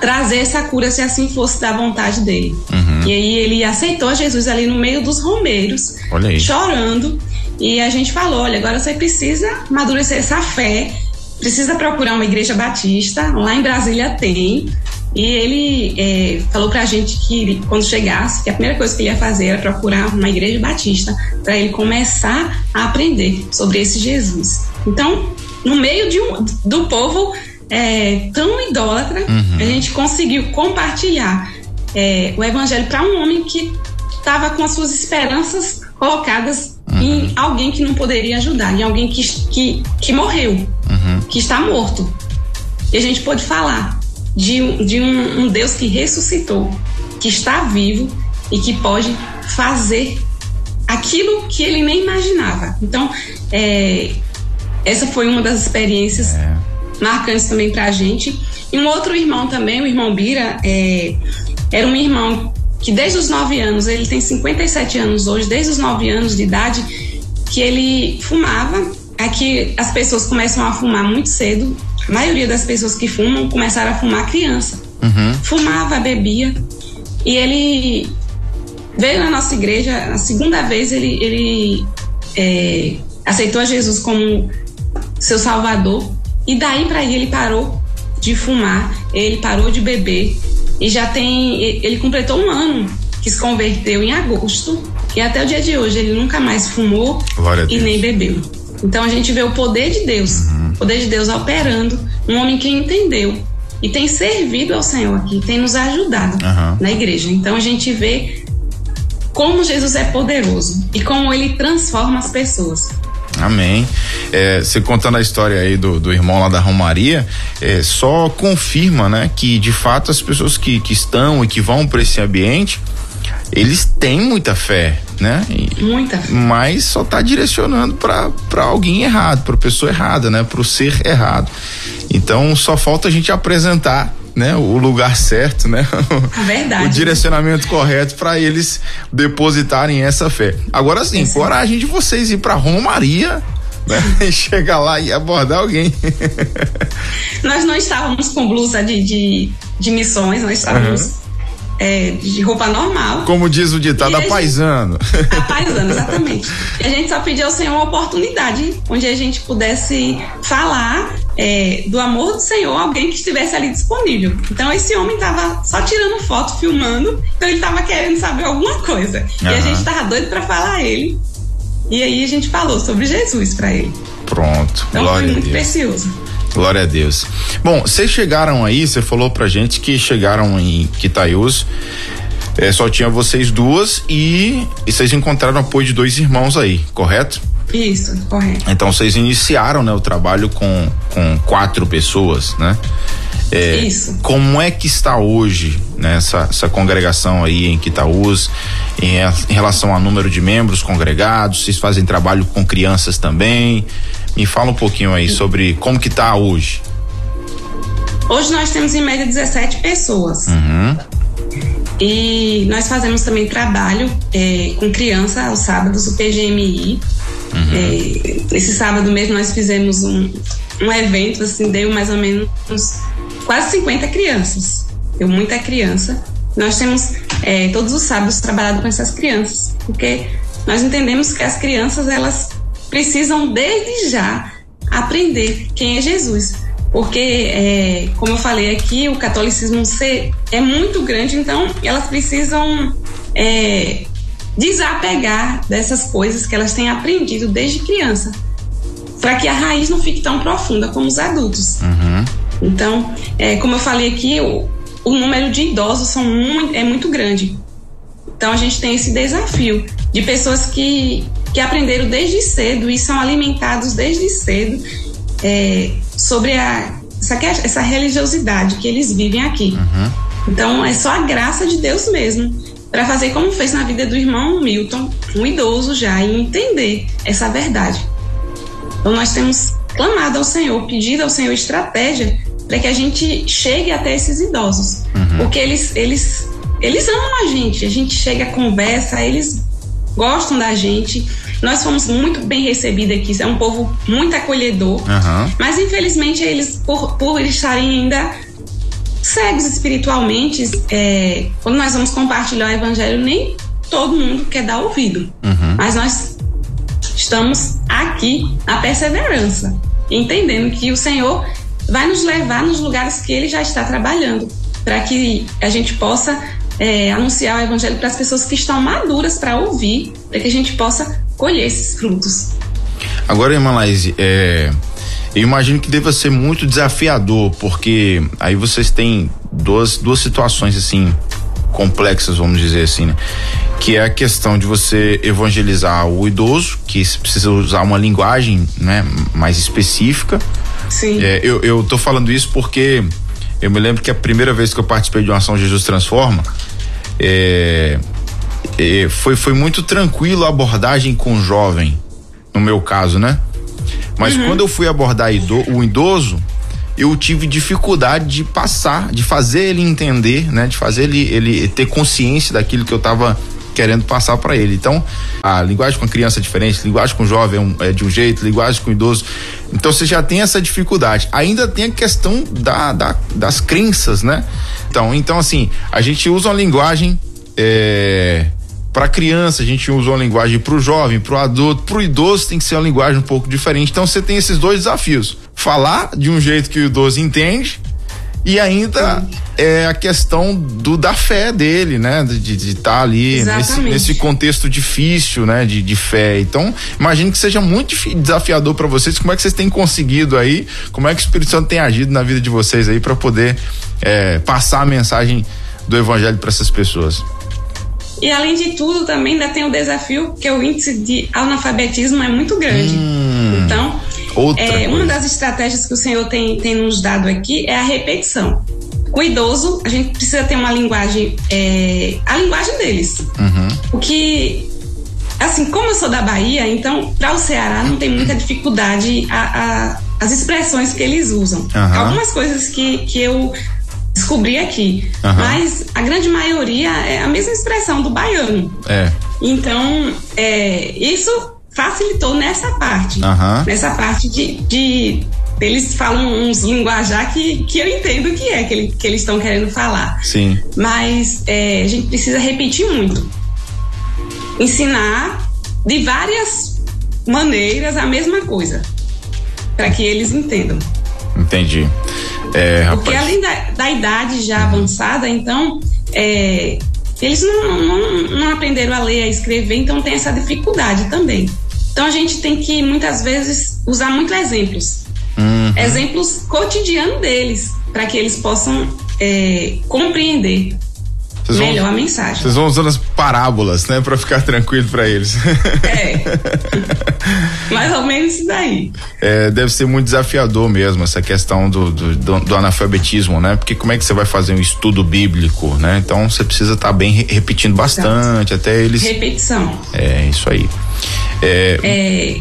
Speaker 3: trazer essa cura se assim fosse da vontade dele. Uhum. E aí ele aceitou Jesus ali no meio dos romeiros, chorando. E a gente falou: olha, agora você precisa amadurecer essa fé, precisa procurar uma igreja batista. Lá em Brasília tem. E ele é, falou pra gente que quando chegasse, que a primeira coisa que ele ia fazer era procurar uma igreja batista para ele começar a aprender sobre esse Jesus. Então, no meio de um, do povo é, tão idólatra, uhum. a gente conseguiu compartilhar é, o evangelho para um homem que estava com as suas esperanças colocadas uhum. em alguém que não poderia ajudar, em alguém que, que, que morreu, uhum. que está morto. E a gente pôde falar de, de um, um Deus que ressuscitou, que está vivo e que pode fazer aquilo que ele nem imaginava. Então, é, essa foi uma das experiências é marcantes também para a gente. E um outro irmão também, o irmão Bira, é, era um irmão que desde os 9 anos, ele tem 57 anos hoje, desde os 9 anos de idade, que ele fumava. Aqui as pessoas começam a fumar muito cedo. A maioria das pessoas que fumam começaram a fumar criança. Uhum. Fumava, bebia. E ele veio na nossa igreja, a segunda vez ele, ele é, aceitou a Jesus como seu salvador. E daí para aí ele parou de fumar, ele parou de beber e já tem. Ele completou um ano que se converteu em agosto e até o dia de hoje ele nunca mais fumou e nem bebeu. Então a gente vê o poder de Deus, uhum. o poder de Deus operando, um homem que entendeu e tem servido ao Senhor aqui, tem nos ajudado uhum. na igreja. Então a gente vê como Jesus é poderoso e como ele transforma as pessoas.
Speaker 2: Amém. É, você contando a história aí do, do irmão lá da Romaria, é, só confirma, né, que de fato as pessoas que, que estão e que vão para esse ambiente, eles têm muita fé, né?
Speaker 3: E, muita.
Speaker 2: Mas só está direcionando para alguém errado, para pessoa errada, né? Para o ser errado. Então só falta a gente apresentar né, o lugar certo, né?
Speaker 3: A verdade.
Speaker 2: o direcionamento correto para eles depositarem essa fé. Agora sim, coragem de vocês ir para Romaria né? chegar lá e abordar alguém.
Speaker 3: nós não estávamos com blusa de, de, de missões, nós estávamos uhum. é, de roupa normal.
Speaker 2: Como diz o ditado, a paisano.
Speaker 3: A paisano, exatamente. E a gente só pediu ao Senhor uma oportunidade onde a gente pudesse falar é, do amor do Senhor alguém que estivesse ali disponível. Então esse homem estava só tirando foto, filmando, então ele estava querendo saber alguma coisa. Uhum. E a gente estava doido para falar a ele. E aí a gente falou sobre Jesus para ele.
Speaker 2: Pronto.
Speaker 3: Então Glória foi muito precioso.
Speaker 2: Glória a Deus. Bom, vocês chegaram aí, você falou pra gente que chegaram em Quitaiús. É, só tinha vocês duas e, e vocês encontraram apoio de dois irmãos aí, correto?
Speaker 3: Isso, correto.
Speaker 2: Então vocês iniciaram né, o trabalho com, com quatro pessoas, né?
Speaker 3: É, Isso.
Speaker 2: Como é que está hoje né, essa, essa congregação aí em Quitaús, em, em relação ao número de membros congregados? Vocês fazem trabalho com crianças também? Me fala um pouquinho aí sobre como que está hoje.
Speaker 3: Hoje nós temos em média 17 pessoas.
Speaker 2: Uhum.
Speaker 3: E nós fazemos também trabalho é, com criança aos sábados, o PGMI. Uhum. É, esse sábado mesmo nós fizemos um, um evento, assim, deu mais ou menos quase 50 crianças. Deu muita criança. Nós temos é, todos os sábados trabalhado com essas crianças, porque nós entendemos que as crianças elas precisam desde já aprender quem é Jesus, porque é, como eu falei aqui o catolicismo é muito grande, então elas precisam é, desapegar dessas coisas que elas têm aprendido desde criança, para que a raiz não fique tão profunda como os adultos.
Speaker 2: Uhum.
Speaker 3: Então, é, como eu falei aqui, o, o número de idosos são muito, é muito grande. Então, a gente tem esse desafio de pessoas que, que aprenderam desde cedo e são alimentados desde cedo é, sobre a, essa, essa religiosidade que eles vivem aqui.
Speaker 2: Uhum.
Speaker 3: Então, é só a graça de Deus mesmo para fazer como fez na vida do irmão Milton, um idoso já, e entender essa verdade. Então, nós temos clamado ao Senhor, pedido ao Senhor estratégia para que a gente chegue até esses idosos.
Speaker 2: Uhum.
Speaker 3: Porque eles, eles, eles amam a gente, a gente chega, conversa, eles gostam da gente. Nós fomos muito bem recebidos aqui, é um povo muito acolhedor.
Speaker 2: Uhum.
Speaker 3: Mas infelizmente eles, por, por estarem ainda cegos espiritualmente, é, quando nós vamos compartilhar o evangelho, nem todo mundo quer dar ouvido.
Speaker 2: Uhum.
Speaker 3: Mas nós estamos aqui na perseverança, entendendo que o Senhor vai nos levar nos lugares que Ele já está trabalhando, para que a gente possa é, anunciar o Evangelho para as pessoas que estão maduras para ouvir, para que a gente possa colher esses frutos.
Speaker 2: Agora, irmã Laís, é, eu imagino que deva ser muito desafiador, porque aí vocês têm duas, duas situações assim complexas, vamos dizer assim, né? Que é a questão de você evangelizar o idoso, que precisa usar uma linguagem, né, mais específica.
Speaker 3: Sim.
Speaker 2: É, eu, eu tô falando isso porque eu me lembro que a primeira vez que eu participei de uma ação Jesus Transforma, é, é, foi, foi muito tranquilo a abordagem com o jovem, no meu caso, né? Mas uhum. quando eu fui abordar o idoso, eu tive dificuldade de passar, de fazer ele entender, né? De fazer ele, ele ter consciência daquilo que eu estava querendo passar para ele. Então, a linguagem com a criança é diferente, linguagem com o jovem é, é, de um jeito, linguagem com o idoso. Então, você já tem essa dificuldade. Ainda tem a questão da, da das crenças, né? Então, então assim, a gente usa uma linguagem é, para criança, a gente usa uma linguagem para o jovem, para o adulto, para o idoso tem que ser uma linguagem um pouco diferente. Então, você tem esses dois desafios falar de um jeito que o idoso entende e ainda é a questão do da fé dele, né? De estar tá ali nesse, nesse, contexto difícil, né? De, de fé. Então, imagino que seja muito desafiador para vocês. Como é que vocês têm conseguido aí? Como é que o Espírito Santo tem agido na vida de vocês aí para poder é, passar a mensagem do Evangelho para essas pessoas?
Speaker 3: E além de tudo, também ainda tem o desafio que o índice de analfabetismo é muito grande.
Speaker 2: Hum.
Speaker 3: Então, é, uma das estratégias que o Senhor tem, tem nos dado aqui é a repetição. o idoso, a gente precisa ter uma linguagem, é, a linguagem deles.
Speaker 2: Uhum.
Speaker 3: O que, assim, como eu sou da Bahia, então para o Ceará não tem muita dificuldade a, a, as expressões que eles usam.
Speaker 2: Uhum.
Speaker 3: Algumas coisas que, que eu descobri aqui,
Speaker 2: Uhum.
Speaker 3: mas a grande maioria é a mesma expressão do baiano.
Speaker 2: É.
Speaker 3: Então, é, isso facilitou nessa parte.
Speaker 2: Aham.
Speaker 3: Nessa parte de, de. Eles falam uns linguajar que, que eu entendo o que é que, ele- que eles estão querendo falar.
Speaker 2: Sim.
Speaker 3: Mas é, a gente precisa repetir muito. Ensinar de várias maneiras a mesma coisa. Para que eles entendam.
Speaker 2: Entendi. É,
Speaker 3: Porque
Speaker 2: rapaz.
Speaker 3: além da, da idade já avançada, então, é, eles não, não, não aprenderam a ler, a escrever, então tem essa dificuldade também. Então a gente tem que muitas vezes usar muito exemplos.
Speaker 2: Uhum.
Speaker 3: Exemplos cotidianos deles, para que eles possam é, compreender
Speaker 2: Vocês vão-
Speaker 3: melhor a mensagem.
Speaker 2: Vocês vão usando as parábolas, né? Pra ficar tranquilo pra eles.
Speaker 3: É. Mais ou menos isso daí.
Speaker 2: É, deve ser muito desafiador mesmo essa questão do, do, do- do analfabetismo, né? Porque como é que você vai fazer um estudo bíblico, né? Então você precisa estar bem re- repetindo bastante, até eles.
Speaker 3: Repetição.
Speaker 2: É, isso aí. É,
Speaker 3: É,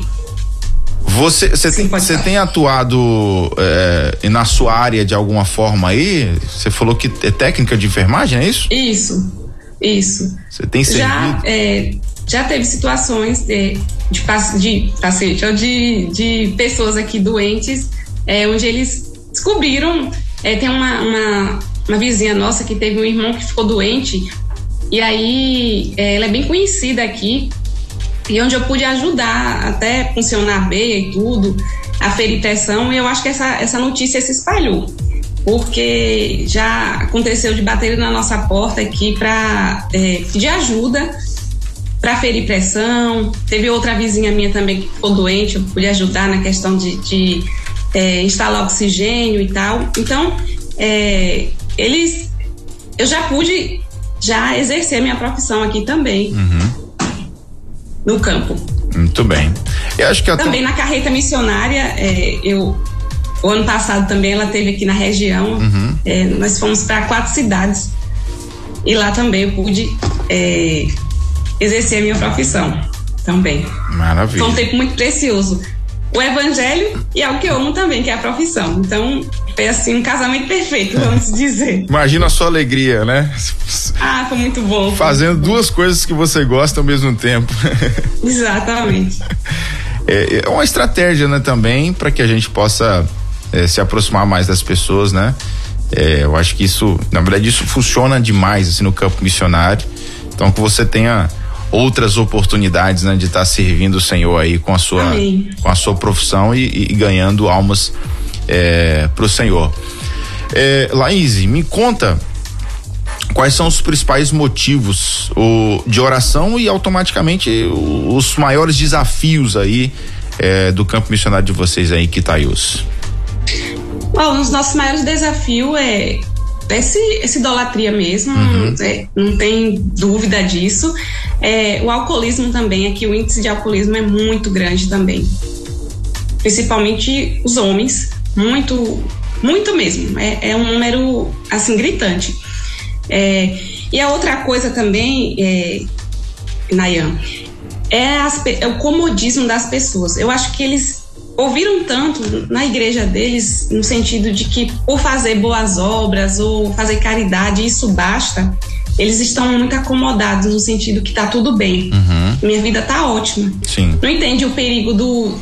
Speaker 2: você você
Speaker 3: Sim,
Speaker 2: tem, você tem atuado é, na sua área de alguma forma aí? Você falou que é técnica de enfermagem, é isso?
Speaker 3: isso, isso.
Speaker 2: Você tem
Speaker 3: já,
Speaker 2: servido?
Speaker 3: é, já teve situações de, de, de paciente ou de, de pessoas aqui doentes, é, onde eles descobriram. é, tem uma, uma, uma vizinha nossa que teve um irmão que ficou doente, e aí ela é bem conhecida aqui, e onde eu pude ajudar até funcionar a veia e tudo, aferir pressão, e eu acho que essa, essa notícia se espalhou. Porque já aconteceu de bater na nossa porta aqui para pedir ajuda para ferir pressão. Teve outra vizinha minha também que ficou doente, eu pude ajudar na questão de, de, é, instalar oxigênio e tal. Então, é, eles. Eu já pude já exercer minha profissão aqui também. No campo.
Speaker 2: Muito bem. Eu acho que
Speaker 3: Também na carreta missionária, é, eu. O ano passado também ela teve aqui na região. É, nós fomos para quatro cidades. E lá também eu pude é, exercer a minha profissão. Também.
Speaker 2: Maravilha.
Speaker 3: Foi um tempo muito precioso. O evangelho e algo que eu amo também, que é a profissão. Então, foi assim um casamento perfeito, vamos dizer.
Speaker 2: Imagina a sua alegria, né?
Speaker 3: Ah, foi muito bom.
Speaker 2: Fazendo duas coisas que você gosta ao mesmo tempo.
Speaker 3: Exatamente.
Speaker 2: É, é uma estratégia, né, também, para que a gente possa é, se aproximar mais das pessoas, né? É, eu acho que isso, na verdade, isso funciona demais assim, no campo missionário. Então, que você tenha outras oportunidades, né, de estar servindo o Senhor aí com a sua,
Speaker 3: Amém.
Speaker 2: com a sua profissão e, e ganhando almas é, para o Senhor. É, Laís, me conta quais são os principais motivos o, de oração e automaticamente o- os maiores desafios aí é, do campo missionário de vocês aí, Quitaius.
Speaker 3: Bom, um dos nossos maiores desafios é esse, essa idolatria mesmo, é, não tem dúvida disso. É, o alcoolismo também, aqui o índice de alcoolismo é muito grande também. Principalmente os homens, muito, muito mesmo. É, é um número, assim, gritante. É, e a outra coisa também, é, Nayan, é, as é o comodismo das pessoas. Eu acho que eles ouviram tanto na igreja deles, no sentido de que por fazer boas obras ou fazer caridade, isso basta. Eles estão muito acomodados no sentido que tá tudo bem. Minha vida tá ótima.
Speaker 2: Sim.
Speaker 3: Não entende o perigo do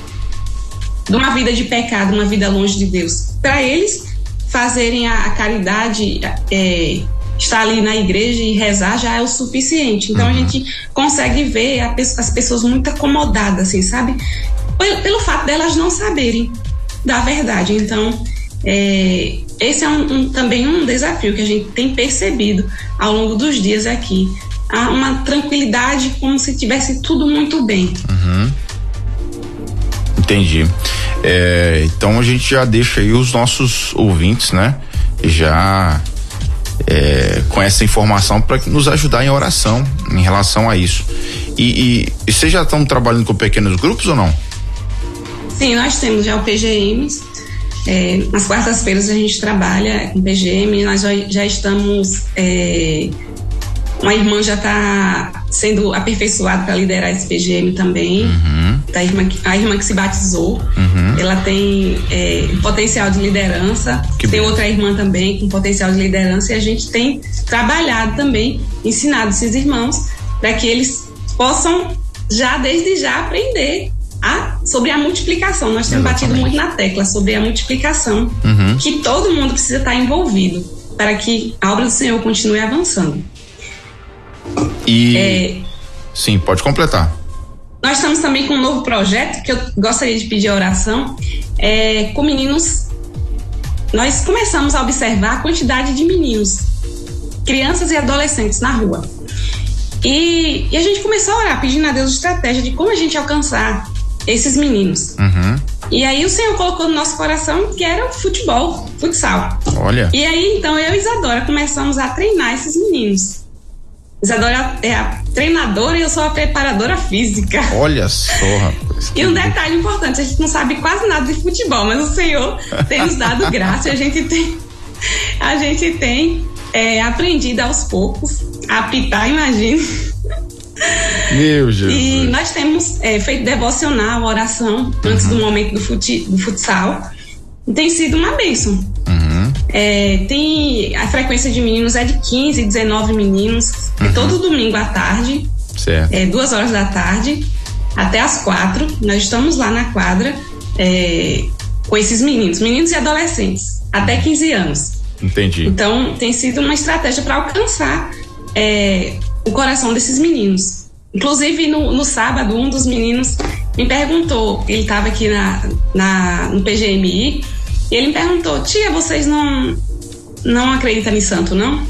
Speaker 3: de uma vida de pecado, uma vida longe de Deus. Para eles fazerem a, a caridade, é, estar ali na igreja e rezar já é o suficiente. Então a gente consegue ver a as pessoas muito acomodadas, assim, sabe? Pelo, fato delas não saberem da verdade. Então é, esse é um, um- também um desafio que a gente tem percebido ao longo dos dias aqui. Há uma tranquilidade como se tivesse tudo muito bem.
Speaker 2: Entendi. É, então a gente já deixa aí os nossos ouvintes, né? Já é, com essa informação para nos ajudar em oração em relação a isso. E, e, e vocês já estão trabalhando com pequenos grupos ou não?
Speaker 3: Sim, nós temos já o PGMs É, nas quartas-feiras a gente trabalha com PGM, nós já, já estamos. É, uma irmã já está sendo aperfeiçoada para liderar esse PGM também. Uhum. A, irmã, a irmã que se batizou, uhum. ela tem é, potencial de liderança. Que tem bom. outra irmã também com potencial de liderança e a gente tem trabalhado também, ensinado esses irmãos para que eles possam já desde já aprender a, sobre a multiplicação. Nós temos Exatamente. batido muito na tecla sobre a multiplicação, uhum. que todo mundo precisa estar envolvido para que a obra do Senhor continue avançando.
Speaker 2: E. É, sim, pode completar.
Speaker 3: Nós estamos também com um novo projeto que eu gostaria de pedir oração é, com meninos. Nós começamos a observar a quantidade de meninos, crianças e adolescentes na rua. E, e, a gente começou a orar, pedindo a Deus estratégia de como a gente alcançar esses meninos. Uhum. E aí o Senhor colocou no nosso coração que era o futebol, futsal.
Speaker 2: Olha.
Speaker 3: E aí então eu e Isadora começamos a treinar esses meninos. Isadora é a treinadora e eu sou a preparadora física.
Speaker 2: Olha só, rapaz.
Speaker 3: E um detalhe importante, a gente não sabe quase nada de futebol, mas o Senhor tem nos dado graça e a gente tem a gente tem é, aprendido aos poucos a apitar, imagina.
Speaker 2: Meu Jesus.
Speaker 3: E nós temos é, feito devocional, oração, antes uhum. do momento do, fute, do futsal. Tem sido uma bênção. Uhum. É, tem a frequência de meninos é de 15, 19 meninos. É uhum. É todo domingo à tarde.
Speaker 2: Certo.
Speaker 3: É, duas horas da tarde até as quatro. Nós estamos lá na quadra é, com esses meninos, meninos e adolescentes, até 15 anos.
Speaker 2: Entendi.
Speaker 3: Então tem sido uma estratégia para alcançar é, o coração desses meninos. Inclusive, no, no, sábado, um dos meninos me perguntou, ele estava aqui na, na, no PGMI, e ele me perguntou, tia, vocês não, não acreditam em santo, não?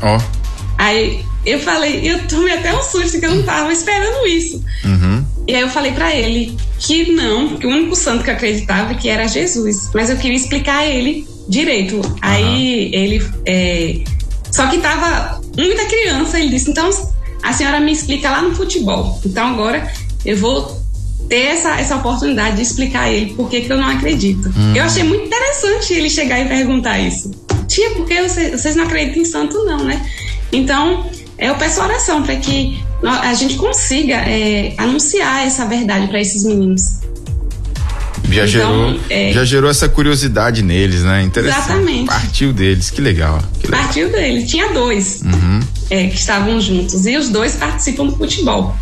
Speaker 2: Ó. Oh.
Speaker 3: Aí eu falei, eu tomei até um susto que eu não tava esperando isso. Uhum. E aí eu falei para ele que não, que o único santo que eu acreditava que era Jesus. Mas eu queria explicar a ele direito. Uhum. Aí ele. É, só que tava muita criança, ele disse, então a senhora me explica lá no futebol. Então agora eu vou ter essa, essa oportunidade de explicar a ele por que, que eu não acredito. Hum. Eu achei muito interessante ele chegar e perguntar isso. Tia, por que vocês, vocês não acreditam em santo, não, né? Então, eu peço oração para que a gente consiga é, anunciar essa verdade para esses meninos.
Speaker 2: Já, então, gerou, é, já gerou essa curiosidade neles, né? Interessante. Exatamente. Partiu deles, que legal. Que
Speaker 3: legal. Partiu deles. Tinha dois uhum. é, que estavam juntos e os dois participam do futebol.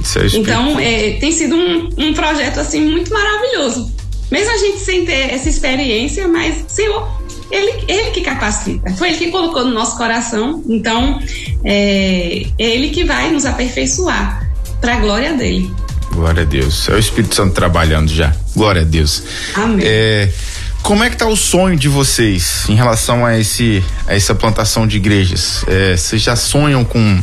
Speaker 3: Isso é então, é, tem sido um, um projeto assim muito maravilhoso. Mesmo a gente sem ter essa experiência, mas Senhor, ele, ele que capacita. Foi ele que colocou no nosso coração. Então, é, é ele que vai nos aperfeiçoar para a glória dele.
Speaker 2: Glória a Deus. É o Espírito Santo trabalhando já. Glória a Deus.
Speaker 3: Amém.
Speaker 2: É, como é que tá o sonho de vocês em relação a esse a essa plantação de igrejas? É, vocês já sonham com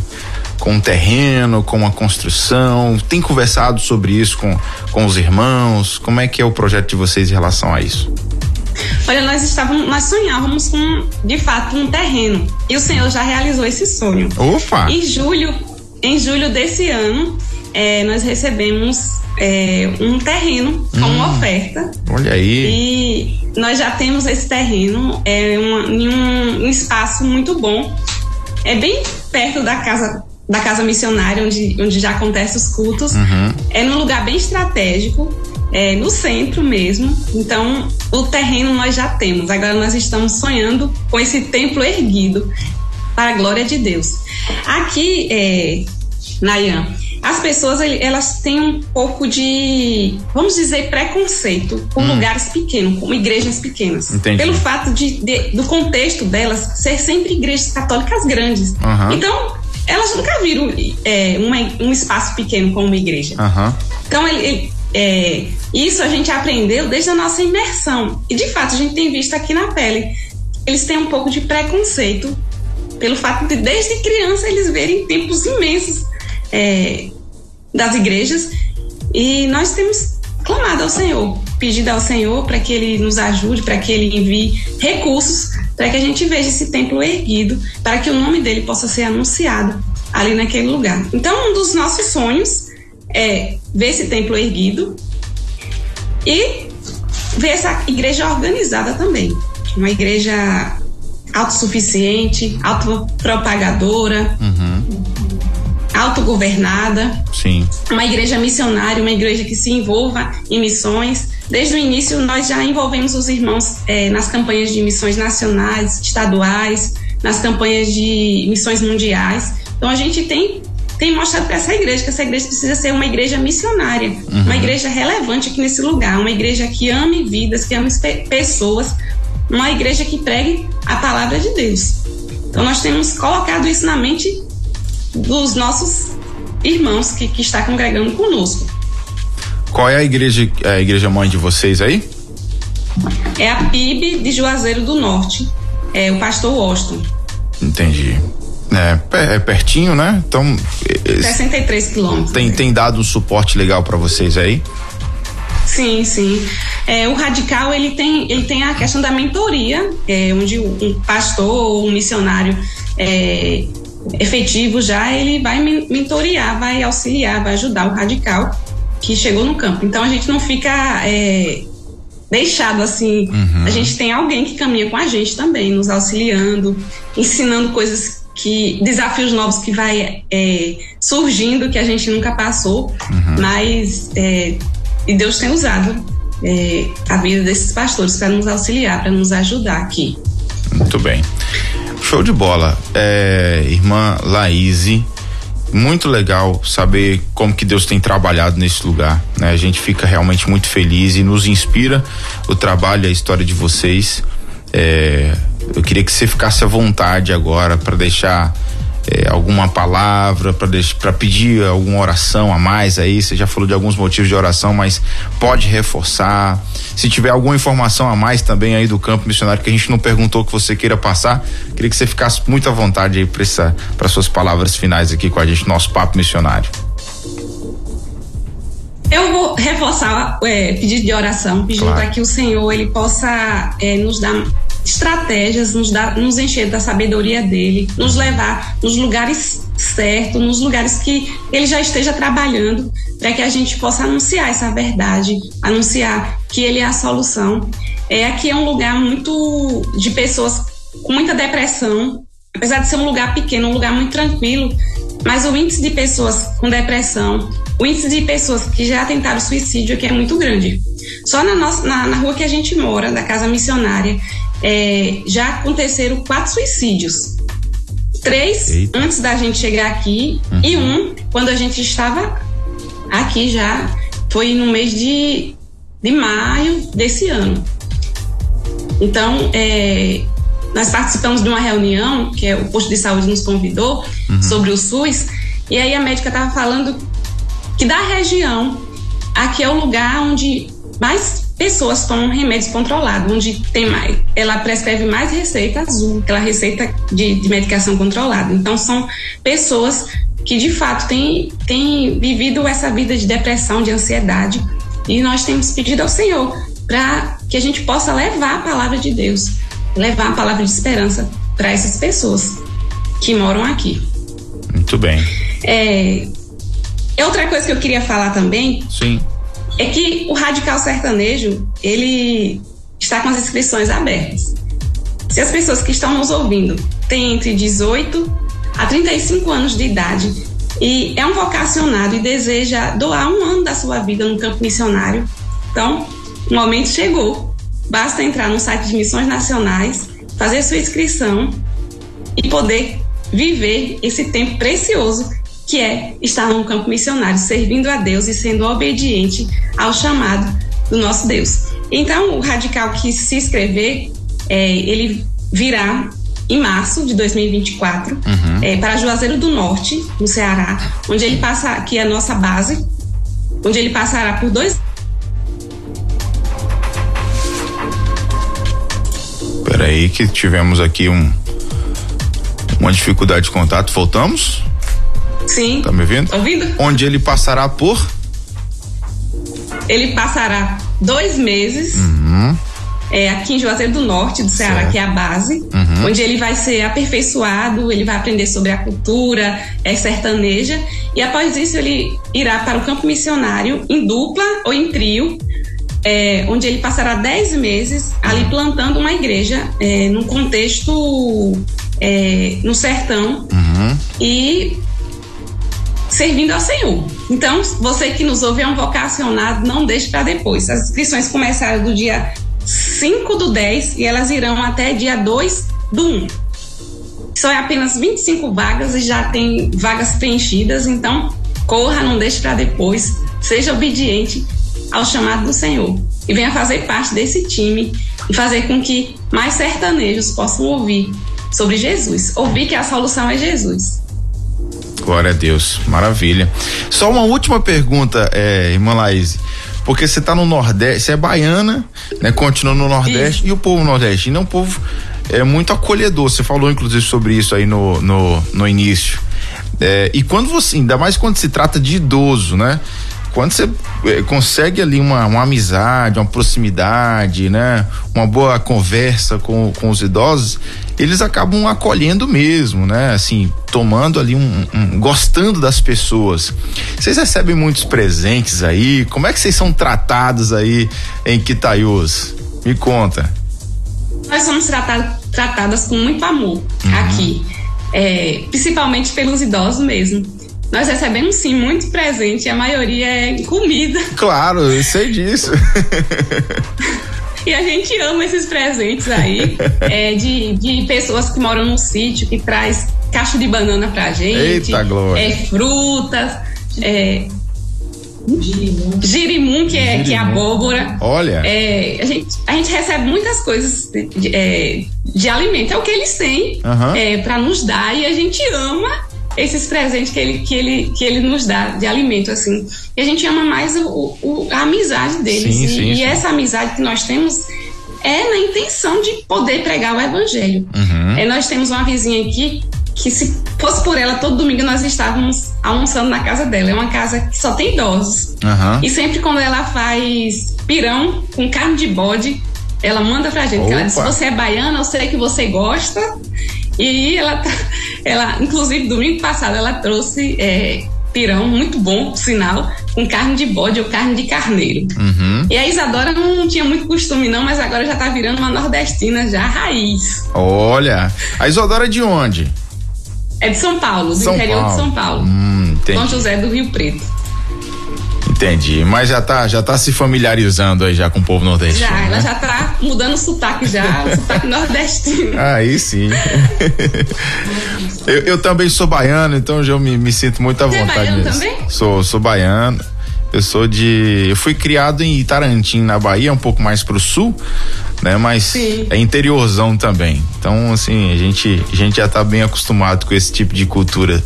Speaker 2: com um terreno, com uma construção? Tem conversado sobre isso com, com os irmãos? Como é que é o projeto de vocês em relação a isso?
Speaker 3: Olha, nós estávamos, nós sonhávamos com, de fato, um terreno. E o Senhor já realizou esse sonho.
Speaker 2: Opa!
Speaker 3: Em julho, em julho desse ano, é, nós recebemos é, um terreno com hum, uma oferta.
Speaker 2: Olha aí.
Speaker 3: E nós já temos esse terreno é, uma, em um, um, espaço muito bom. É bem perto da casa da casa missionária, onde, onde já acontecem os cultos. Uhum. É num lugar bem estratégico, é, no centro mesmo. Então, o terreno nós já temos. Agora nós estamos sonhando com esse templo erguido para a glória de Deus. Aqui, é, Nayan, as pessoas elas têm um pouco de, vamos dizer, preconceito com hum. lugares pequenos, com igrejas pequenas.
Speaker 2: Entendi.
Speaker 3: Pelo fato de, de, do contexto delas ser sempre igrejas católicas grandes. Uhum. Então, elas nunca viram é, uma, um espaço pequeno como uma igreja.
Speaker 2: Uhum.
Speaker 3: Então, ele, ele, é, isso a gente aprendeu desde a nossa imersão. E, de fato, a gente tem visto aqui na pele. Eles têm um pouco de preconceito pelo fato de, desde criança, eles verem tempos imensos é, das igrejas e nós temos clamado ao Senhor, pedido ao Senhor para que Ele nos ajude, para que Ele envie recursos para que a gente veja esse templo erguido, para que o nome dele possa ser anunciado ali naquele lugar. Então, um dos nossos sonhos é ver esse templo erguido e ver essa igreja organizada também. Uma igreja autossuficiente, autopropagadora, uhum. Autogovernada.
Speaker 2: Sim.
Speaker 3: Uma igreja missionária, uma igreja que se envolva em missões. Desde o início, nós já envolvemos os irmãos é, nas campanhas de missões nacionais, estaduais, nas campanhas de missões mundiais. Então, a gente tem tem mostrado para essa igreja que essa igreja precisa ser uma igreja missionária, uhum. uma igreja relevante aqui nesse lugar, uma igreja que ame vidas, que ame pessoas, uma igreja que pregue a palavra de Deus. Então nós temos colocado isso na mente dos nossos irmãos que, que está congregando conosco.
Speaker 2: Qual é a igreja, a igreja mãe de vocês aí?
Speaker 3: É a PIB de Juazeiro do Norte, é o pastor Washington.
Speaker 2: Entendi. É, é pertinho, né? Então.
Speaker 3: 63 quilômetros.
Speaker 2: Tem, tem dado um suporte legal para vocês aí?
Speaker 3: Sim, sim. É, o radical ele tem, ele tem a questão da mentoria, é, onde um pastor ou um missionário é, efetivo já ele vai mentorear, vai auxiliar, vai ajudar o radical que chegou no campo. Então a gente não fica é, deixado assim. Uhum. A gente tem alguém que caminha com a gente também, nos auxiliando, ensinando coisas que desafios novos que vai é, surgindo que a gente nunca passou, uhum. mas é, e Deus tem usado é, a vida desses pastores para nos auxiliar, para nos ajudar aqui.
Speaker 2: Muito bem, show de bola, é, irmã Laíse. Muito legal saber como que Deus tem trabalhado nesse lugar. Né? A gente fica realmente muito feliz e nos inspira o trabalho e a história de vocês. É, eu queria que você ficasse à vontade agora para deixar é, alguma palavra, para pedir alguma oração a mais aí. Você já falou de alguns motivos de oração, mas pode reforçar. Se tiver alguma informação a mais também aí do campo missionário que a gente não perguntou que você queira passar, queria que você ficasse muito à vontade aí para suas palavras finais aqui com a gente, nosso papo missionário.
Speaker 3: Eu vou reforçar é, pedido de oração, pedindo claro. para que o Senhor ele possa é, nos dar estratégias, nos, dar, nos encher da sabedoria dele, nos levar nos lugares certos, nos lugares que ele já esteja trabalhando, para que a gente possa anunciar essa verdade, anunciar que ele é a solução. É, aqui é um lugar muito de pessoas com muita depressão, apesar de ser um lugar pequeno, um lugar muito tranquilo, mas o índice de pessoas com depressão, o índice de pessoas que já tentaram suicídio aqui é muito grande. Só na, nossa, na, na rua que a gente mora, da casa missionária, é, já aconteceram quatro suicídios. Três Eita. antes da gente chegar aqui uhum. e um quando a gente estava aqui já. Foi no mês de, de maio desse ano. Então, é, nós participamos de uma reunião que é, o posto de saúde nos convidou uhum. sobre o SUS e aí a médica estava falando que da região aqui é o lugar onde mais pessoas tomam remédios controlados, onde tem mais, ela prescreve mais receita azul, aquela receita de, de medicação controlada. Então são pessoas que de fato têm, têm vivido essa vida de depressão, de ansiedade, e nós temos pedido ao Senhor para que a gente possa levar a palavra de Deus, levar a palavra de esperança para essas pessoas que moram aqui.
Speaker 2: Muito bem.
Speaker 3: É, outra coisa que eu queria falar também.
Speaker 2: Sim
Speaker 3: é que o radical sertanejo ele está com as inscrições abertas. Se as pessoas que estão nos ouvindo têm entre 18 a 35 anos de idade e é um vocacionado e deseja doar um ano da sua vida no campo missionário, então o momento chegou. Basta entrar no site de Missões Nacionais, fazer sua inscrição e poder viver esse tempo precioso que é estar num campo missionário, servindo a Deus e sendo obediente ao chamado do nosso Deus. Então, o radical que se inscrever, é, ele virá em março de 2024 uhum. é, para Juazeiro do Norte, no Ceará, onde ele passa, aqui é a nossa base, onde ele passará por dois.
Speaker 2: Peraí, que tivemos aqui um, uma dificuldade de contato. Voltamos?
Speaker 3: Sim.
Speaker 2: Tá me ouvindo?
Speaker 3: Ouvindo?
Speaker 2: Onde ele passará por?
Speaker 3: Ele passará dois meses.
Speaker 2: Uhum.
Speaker 3: É, aqui em Juazeiro do Norte, do Ceará, certo. que é a base, uhum. onde ele vai ser aperfeiçoado, ele vai aprender sobre a cultura é sertaneja, e após isso ele irá para o campo missionário em dupla ou em trio, é, onde ele passará 10 meses ali plantando uma igreja é, num contexto é, no sertão uhum. e servindo ao Senhor. Então, você que nos ouve é um vocacionado, não deixe para depois. As inscrições começaram do dia 5 do 10 e elas irão até dia 2 do 1. São apenas 25 vagas e já tem vagas preenchidas, então corra, não deixe para depois, seja obediente ao chamado do Senhor e venha fazer parte desse time e fazer com que mais sertanejos possam ouvir sobre Jesus, ouvir que a solução é Jesus.
Speaker 2: Glória a Deus, maravilha. Só uma última pergunta, é, irmã Laís. Porque você está no Nordeste, você é baiana, né? Continua no Nordeste, isso. e o povo nordestino é um povo é, muito acolhedor. Você falou, inclusive, sobre isso aí no, no, no início. É, e quando você, ainda mais quando se trata de idoso, né? Quando você é, consegue ali uma, uma amizade, uma proximidade, né? Uma boa conversa com, com os idosos, eles acabam acolhendo mesmo, né? Assim, tomando ali um, um, gostando das pessoas. Vocês recebem muitos presentes aí? Como é que vocês são tratados aí em Quitaiús? Me conta.
Speaker 3: Nós somos tratado, tratadas com muito amor uhum. aqui, é, principalmente pelos idosos mesmo. Nós recebemos sim muito presente, a maioria é comida.
Speaker 2: Claro, eu sei disso.
Speaker 3: E a gente ama esses presentes aí é, de, de pessoas que moram no sítio, que traz caixa de banana pra gente.
Speaker 2: Eita, glória.
Speaker 3: É, frutas, é, Girimum. Girimum, que é, Girimum. que é abóbora.
Speaker 2: Olha.
Speaker 3: É, a, gente, a gente recebe muitas coisas de, de, é, de alimento. É o que eles têm uhum. é, para nos dar e a gente ama esses presentes que ele, que ele, que ele nos dá de alimento, assim. E a gente ama mais o, o a amizade deles. Sim, e, sim, e sim. essa amizade que nós temos é na intenção de poder pregar o evangelho. Uhum. É, nós temos uma vizinha aqui que se fosse por ela, todo domingo nós estávamos almoçando na casa dela. É uma casa que só tem idosos. Uhum. E sempre quando ela faz pirão com carne de bode, ela manda pra gente. Ela diz, se você é baiana, eu sei que você gosta. E ela, tá, ela inclusive, domingo passado, ela trouxe é, pirão muito bom, por sinal, com carne de bode ou carne de carneiro. Uhum. E a Isadora não tinha muito costume, não, mas agora já tá virando uma nordestina já raiz.
Speaker 2: Olha, a Isadora é de onde?
Speaker 3: É de São Paulo, do São interior Paulo. de São Paulo. Hum, São José do Rio Preto.
Speaker 2: Entendi, mas já tá, já tá se familiarizando aí já com o povo nordestino.
Speaker 3: Já, né? ela já tá mudando o sotaque já, o sotaque nordestino.
Speaker 2: Aí sim. eu, eu, também sou baiano, então já me, me sinto muito à Você vontade. É baiano também? Sou, sou baiano. Eu sou de. Eu fui criado em Itarantim, na Bahia, um pouco mais pro sul, né? Mas Sim. é interiorzão também. Então, assim, a gente, a gente já tá bem acostumado com esse tipo de cultura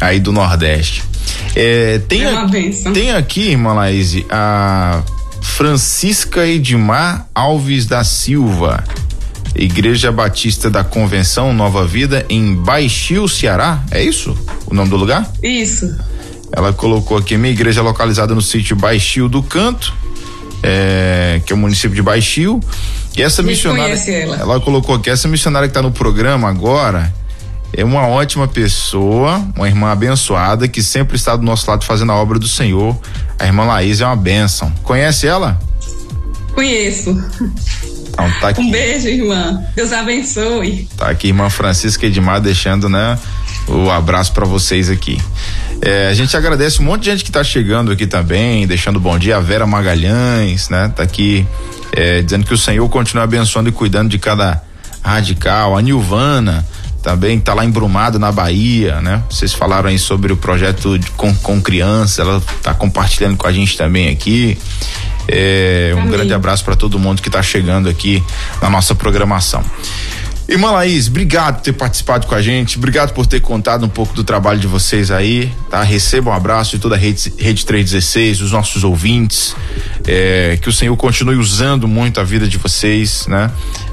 Speaker 2: aí do Nordeste. É, tem, é tem aqui, irmã Laís, a Francisca Edmar Alves da Silva, Igreja Batista da Convenção Nova Vida, em Baixio, Ceará. É isso o nome do lugar?
Speaker 3: Isso.
Speaker 2: Ela colocou aqui: minha igreja é localizada no sítio Baixio do Canto, é, que é o município de Baixio. E essa missionária. Ela. ela colocou aqui: essa missionária que está no programa agora é uma ótima pessoa, uma irmã abençoada que sempre está do nosso lado fazendo a obra do Senhor. A irmã Laís é uma bênção. Conhece ela?
Speaker 3: Conheço. Então, tá aqui. Um beijo, irmã. Deus abençoe.
Speaker 2: Tá aqui, irmã Francisca Edmar, deixando, né, o abraço para vocês aqui. É, a gente agradece um monte de gente que tá chegando aqui também, deixando bom dia. A Vera Magalhães, né, tá aqui, é, dizendo que o Senhor continua abençoando e cuidando de cada radical. A Nilvana, também está lá embrumado na Bahia, né? Vocês falaram aí sobre o projeto de, com, com criança, ela está compartilhando com a gente também aqui. É, um grande abraço para todo mundo que está chegando aqui na nossa programação. Irmã Laís, obrigado por ter participado com a gente, obrigado por ter contado um pouco do trabalho de vocês aí, tá? Receba um abraço de toda a Rede, Rede 316, os nossos ouvintes, é, que o Senhor continue usando muito a vida de vocês, né?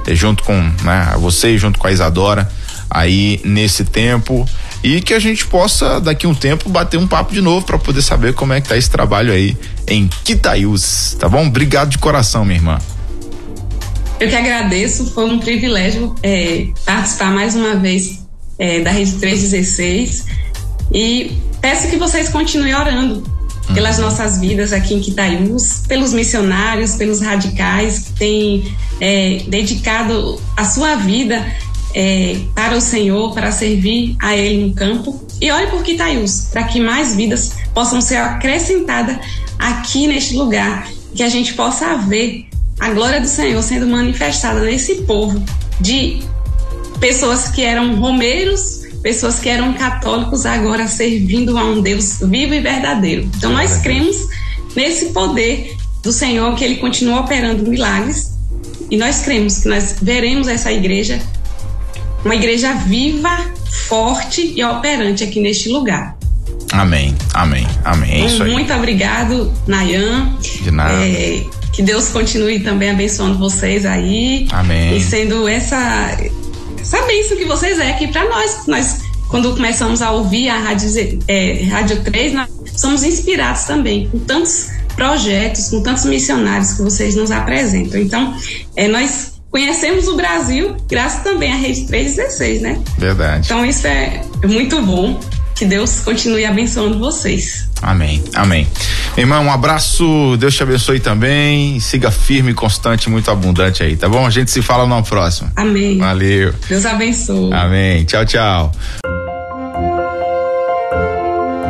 Speaker 2: É, junto com né, você, junto com a Isadora, aí nesse tempo e que a gente possa daqui um tempo bater um papo de novo para poder saber como é que tá esse trabalho aí em Quitaiús, tá bom? Obrigado de coração, minha irmã.
Speaker 3: Eu que agradeço, foi um privilégio é, participar mais uma vez é, da Rede 316 e peço que vocês continuem orando pelas nossas vidas aqui em Quitaiús, pelos missionários, pelos radicais que têm é, dedicado a sua vida é, para o Senhor, para servir a Ele no campo. E ore por Quitaiús, para que mais vidas possam ser acrescentadas aqui neste lugar, que a gente possa ver a glória do Senhor sendo manifestada nesse povo de pessoas que eram romeiros, pessoas que eram católicos, agora servindo a um Deus vivo e verdadeiro. Então nós cremos nesse poder do Senhor, que Ele continua operando milagres, e nós cremos que nós veremos essa igreja, uma igreja viva, forte e operante aqui neste lugar.
Speaker 2: Amém, amém, amém. É isso aí.
Speaker 3: Muito obrigado, Nayan.
Speaker 2: De nada.
Speaker 3: É, que Deus continue também abençoando vocês aí.
Speaker 2: Amém.
Speaker 3: E sendo essa, essa bênção que vocês é aqui para nós. Nós, quando começamos a ouvir a Rádio, é, Rádio 3, nós somos inspirados também com tantos projetos, com tantos missionários que vocês nos apresentam. Então, é, nós conhecemos o Brasil graças também à Rede 316, né?
Speaker 2: Verdade.
Speaker 3: Então, isso é muito bom. Que Deus continue abençoando vocês.
Speaker 2: Amém, amém. Irmão, um abraço, Deus te abençoe também. Siga firme, constante, muito abundante aí, tá bom? A gente se fala no próximo.
Speaker 3: Amém.
Speaker 2: Valeu.
Speaker 3: Deus abençoe.
Speaker 2: Amém. Tchau, tchau.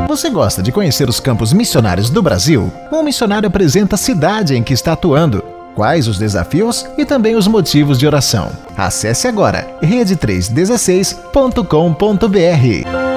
Speaker 1: Você gosta de conhecer os campos missionários do Brasil? Um missionário apresenta a cidade em que está atuando, quais os desafios e também os motivos de oração. Acesse agora rede316.com.br.